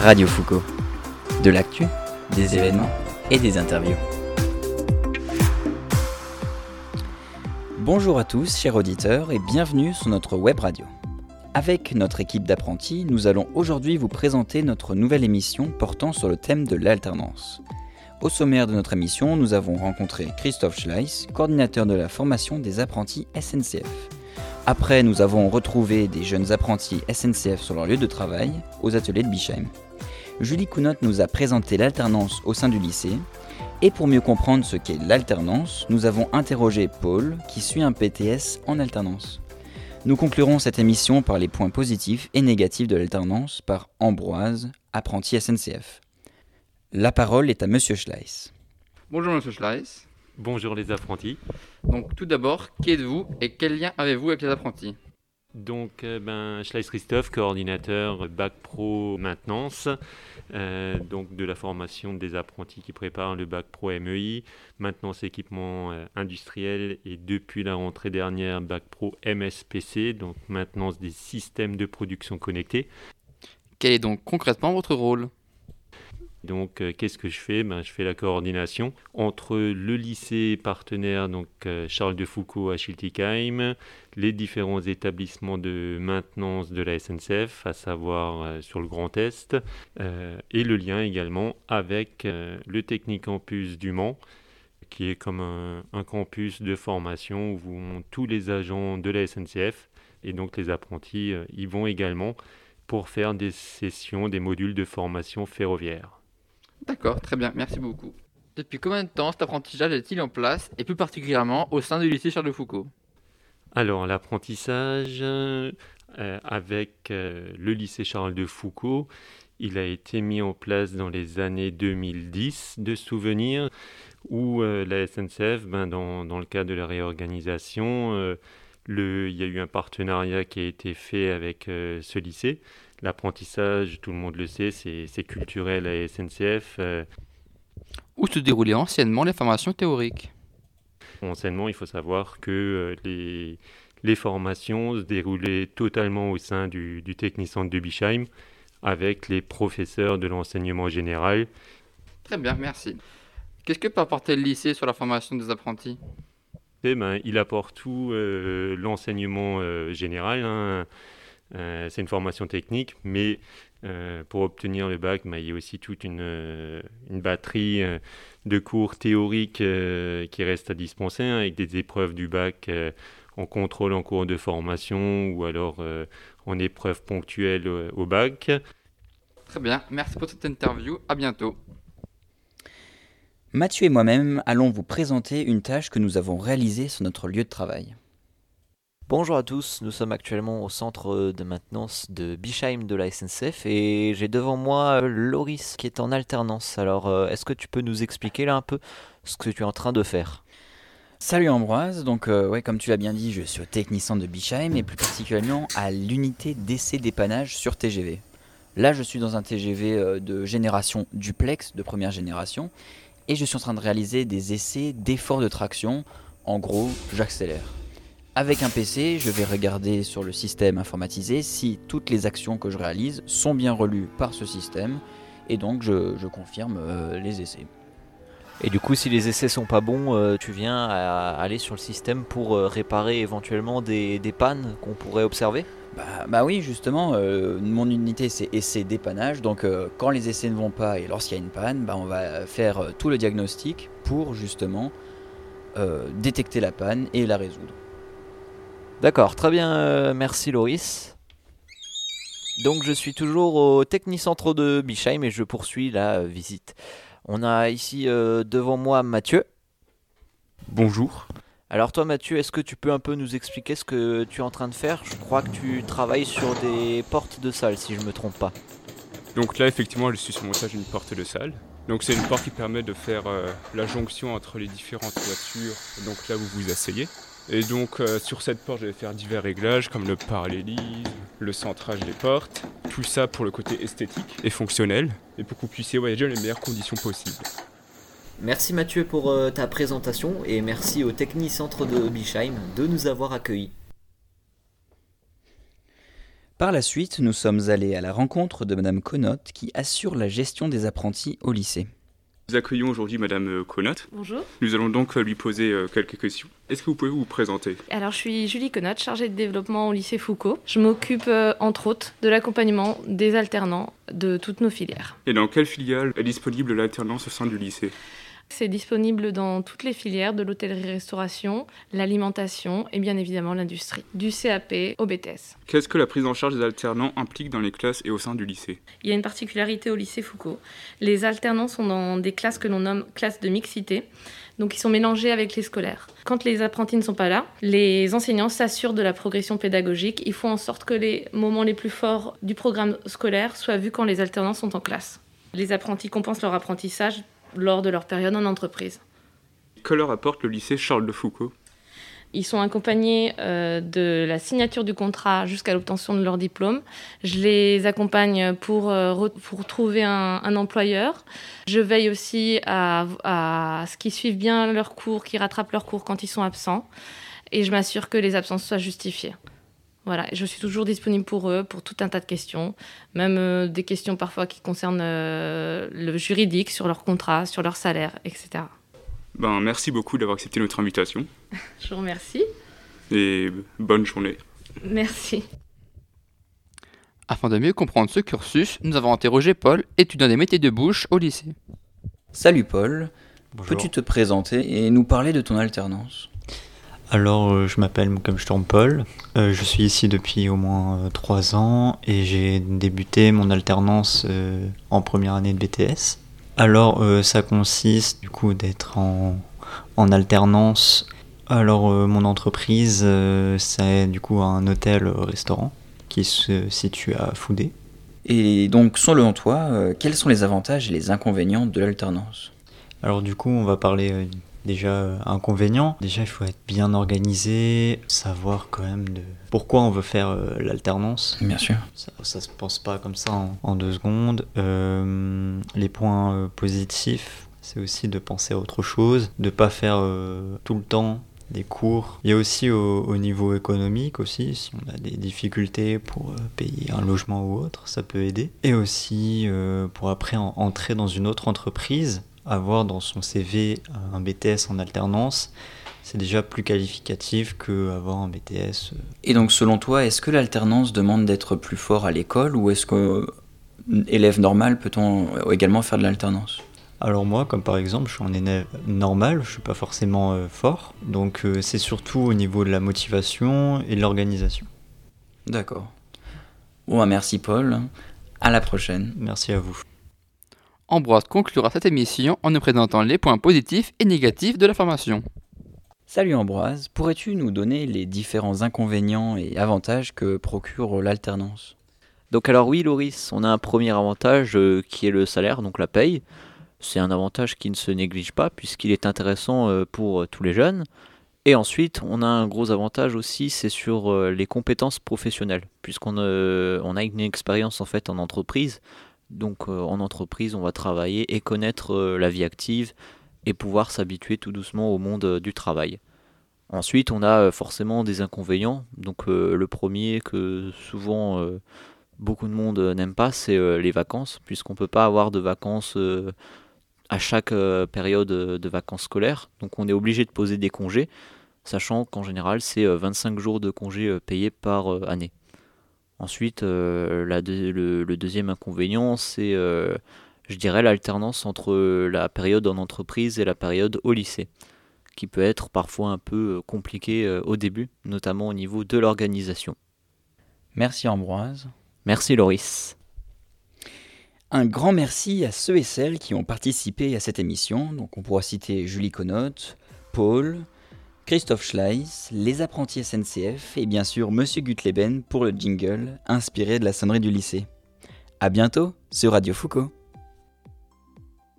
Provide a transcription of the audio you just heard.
Radio Foucault. De l'actu, des événements et des interviews. Bonjour à tous, chers auditeurs, et bienvenue sur notre web radio. Avec notre équipe d'apprentis, nous allons aujourd'hui vous présenter notre nouvelle émission portant sur le thème de l'alternance. Au sommaire de notre émission, nous avons rencontré Christophe Schleiss, coordinateur de la formation des apprentis SNCF. Après, nous avons retrouvé des jeunes apprentis SNCF sur leur lieu de travail, aux ateliers de Bischheim. Julie Counotte nous a présenté l'alternance au sein du lycée. Et pour mieux comprendre ce qu'est l'alternance, nous avons interrogé Paul, qui suit un PTS en alternance. Nous conclurons cette émission par les points positifs et négatifs de l'alternance par Ambroise, apprenti SNCF. La parole est à Monsieur Schleiss. Bonjour Monsieur Schleiss. Bonjour les apprentis. Donc tout d'abord, qui êtes-vous et quel lien avez-vous avec les apprentis? Donc euh, ben, Schleiss Christophe, coordinateur Bac Pro Maintenance, euh, donc de la formation des apprentis qui préparent le Bac Pro MEI, maintenance équipement euh, industriel et depuis la rentrée dernière Bac Pro MSPC, donc maintenance des systèmes de production connectés. Quel est donc concrètement votre rôle? Donc, euh, qu'est-ce que je fais? Ben, Je fais la coordination entre le lycée partenaire, donc euh, Charles de Foucault à Schiltigheim, les différents établissements de maintenance de la SNCF, à savoir euh, sur le Grand Est, et le lien également avec le Technique Campus du Mans, qui est comme un, un campus de formation où tous les agents de la SNCF et donc les apprentis y vont également pour faire des sessions, des modules de formation ferroviaire. D'accord, très bien, merci beaucoup. Depuis combien de temps cet apprentissage est-il en place, et plus particulièrement au sein du lycée Charles de Foucault Alors, l'apprentissage euh, avec euh, le lycée Charles de Foucault, il a été mis en place dans les années 2010 de souvenirs où euh, la SNCF, ben, dans, dans, le cadre de la réorganisation, le, il y a eu un partenariat qui a été fait avec ce lycée L'apprentissage, tout le monde le sait, c'est culturel à SNCF. Euh. Où se déroulaient anciennement les formations théoriques? Anciennement, il faut savoir que euh, les, les formations se déroulaient totalement au sein du, du Technicentre de Bischheim avec les professeurs de l'enseignement général. Très bien, merci. Qu'est-ce que peut apporter le lycée sur la formation des apprentis? Eh ben, Il apporte tout euh, l'enseignement général. Hein. Euh, c'est une formation technique, mais euh, pour obtenir le bac, bah, il y a aussi toute une, euh, une batterie de cours théoriques qui reste à dispenser, hein, avec des épreuves du bac en contrôle en cours de formation ou alors en épreuve ponctuelle au bac. Très bien, merci pour cette interview, à bientôt. Mathieu et moi-même allons vous présenter une tâche que nous avons réalisée sur notre lieu de travail. Bonjour à tous, nous sommes actuellement au centre de maintenance de Bischheim de la SNCF et j'ai devant moi euh, Loris qui est en alternance. Alors euh, est-ce que tu peux nous expliquer là un peu ce que tu es en train de faire? Salut Ambroise, donc euh, comme tu l'as bien dit, je suis au technicien de Bischheim et plus particulièrement à l'unité d'essai dépannage sur TGV. Là je suis dans un TGV de génération duplex, de première génération, et je suis en train de réaliser des essais d'effort de traction. En gros, j'accélère. Avec un PC, je vais regarder sur le système informatisé si toutes les actions que je réalise sont bien relues par ce système et donc je, confirme euh, les essais. Et du coup, si les essais sont pas bons, euh, tu viens à aller sur le système pour euh, réparer éventuellement des, pannes qu'on pourrait observer? Bah, bah, oui, justement, mon unité c'est essai dépannage, donc quand les essais ne vont pas et lorsqu'il y a une panne, bah, on va faire tout le diagnostic pour justement détecter la panne et la résoudre. D'accord, très bien, euh, merci Loris. Donc je suis toujours au Technicentre de Bischheim et je poursuis la visite. On a ici euh, devant moi Mathieu. Bonjour. Alors toi Mathieu, est-ce que tu peux un peu nous expliquer ce que tu es en train de faire? Je crois que tu travailles sur des portes de salle si je ne me trompe pas. Donc là effectivement je suis sur le montage d'une porte de salle. Donc c'est une porte qui permet de faire euh, la jonction entre les différentes voitures. Donc là vous vous asseyez. Et donc euh, sur cette porte, je vais faire divers réglages comme le parallélisme, le centrage des portes, tout ça pour le côté esthétique et fonctionnel, et pour que vous puissiez voyager dans les meilleures conditions possibles. Merci Mathieu pour euh, ta présentation et merci au Technicentre de Bischheim de nous avoir accueillis. Par la suite, nous sommes allés à la rencontre de Madame Conotte qui assure la gestion des apprentis au lycée. Nous accueillons aujourd'hui Madame Conotte. Bonjour. Nous allons donc lui poser euh, quelques questions. Est-ce que vous pouvez vous présenter? Alors, je suis Julie Conotte, chargée de développement au lycée Foucault. Je m'occupe, euh, entre autres, de l'accompagnement des alternants de toutes nos filières. Et dans quelle filiale est disponible l'alternance au sein du lycée? C'est disponible dans toutes les filières de l'hôtellerie-restauration, l'alimentation et bien évidemment l'industrie, du CAP au BTS. Qu'est-ce que la prise en charge des alternants implique dans les classes et au sein du lycée? Il y a une particularité au lycée Foucault. Les alternants sont dans des classes que l'on nomme classes de mixité. Donc ils sont mélangés avec les scolaires. Quand les apprentis ne sont pas là, les enseignants s'assurent de la progression pédagogique. Ils font en sorte que les moments les plus forts du programme scolaire soient vus quand les alternants sont en classe. Les apprentis compensent leur apprentissage lors de leur période en entreprise. Que leur apporte le lycée Charles de Foucault Ils sont accompagnés euh, de la signature du contrat jusqu'à l'obtention de leur diplôme. Je les accompagne pour, euh, pour trouver un, un employeur. Je veille aussi à, à ce qu'ils suivent bien leurs cours, qu'ils rattrapent leurs cours quand ils sont absents. Et je m'assure que les absences soient justifiées. Voilà, je suis toujours disponible pour eux, pour tout un tas de questions, même euh, des questions parfois qui concernent euh, le juridique, sur leur contrat, sur leur salaire, etc. Ben, merci beaucoup d'avoir accepté notre invitation Je vous remercie. et bonne journée. Merci. Afin de mieux comprendre ce cursus, nous avons interrogé Paul, étudiant des métiers de bouche au lycée. Salut Paul, Bonjour. peux-tu te présenter et nous parler de ton alternance? Alors, euh, je m'appelle, tourne Paul. Euh, je suis ici depuis au moins euh, trois ans et j'ai débuté mon alternance euh, en première année de BTS. Alors, ça consiste du coup d'être en, en alternance. Alors, mon entreprise, c'est du coup un hôtel-restaurant qui se situe à Foudé. Et donc, selon toi, quels sont les avantages et les inconvénients de l'alternance? Alors du coup, on va parler déjà inconvénients. Déjà, il faut être bien organisé, savoir quand même de pourquoi on veut faire euh, l'alternance. Bien sûr. Ça, ça se pense pas comme ça en, en deux secondes. Euh, les points euh, positifs, c'est aussi de penser à autre chose, de pas faire tout le temps des cours. Il y a aussi au, au niveau économique aussi, si on a des difficultés pour euh, payer un logement ou autre, ça peut aider. Et aussi euh, pour après en- entrer dans une autre entreprise, avoir dans son CV un BTS en alternance, c'est déjà plus qualificatif qu'avoir un BTS euh, Et donc, selon toi, est-ce que l'alternance demande d'être plus fort à l'école ou est-ce que élève normal peut-on euh, également faire de l'alternance? Alors moi, comme par exemple, je suis un élève normal, je suis pas forcément euh, fort, donc euh, c'est surtout au niveau de la motivation et de l'organisation. D'accord. Bon, bah, merci Paul. À la prochaine. Merci à vous. Ambroise conclura cette émission en nous présentant les points positifs et négatifs de la formation. Salut Ambroise, pourrais-tu nous donner les différents inconvénients et avantages que procure l'alternance? Donc alors oui Loris, on a un premier avantage euh, qui est le salaire, donc la paye. C'est un avantage qui ne se néglige pas puisqu'il est intéressant euh, pour euh, tous les jeunes. Et ensuite, on a un gros avantage aussi, c'est sur euh, les compétences professionnelles, puisqu'on euh, on a une expérience en fait en entreprise. Donc euh, en entreprise, on va travailler et connaître euh, la vie active et pouvoir s'habituer tout doucement au monde euh, du travail. Ensuite, on a forcément des inconvénients. Donc le premier que souvent beaucoup de monde n'aime pas, c'est les vacances, puisqu'on ne peut pas avoir de vacances à chaque période de vacances scolaires. Donc on est obligé de poser des congés, sachant qu'en général c'est euh, 25 jours de congés payés par année. Ensuite, euh, la deux- le, le deuxième inconvénient, c'est, euh, je dirais, l'alternance entre la période en entreprise et la période au lycée, qui peut être parfois un peu euh, compliqué euh, au début, notamment au niveau de l'organisation. Merci Ambroise. Merci Loris. Un grand merci à ceux et celles qui ont participé à cette émission. Donc on pourra citer Julie Conotte, Paul, Christophe Schleiss, les apprentis SNCF et bien sûr Monsieur Gutleben pour le jingle inspiré de la sonnerie du lycée. A bientôt sur Radio Foucault.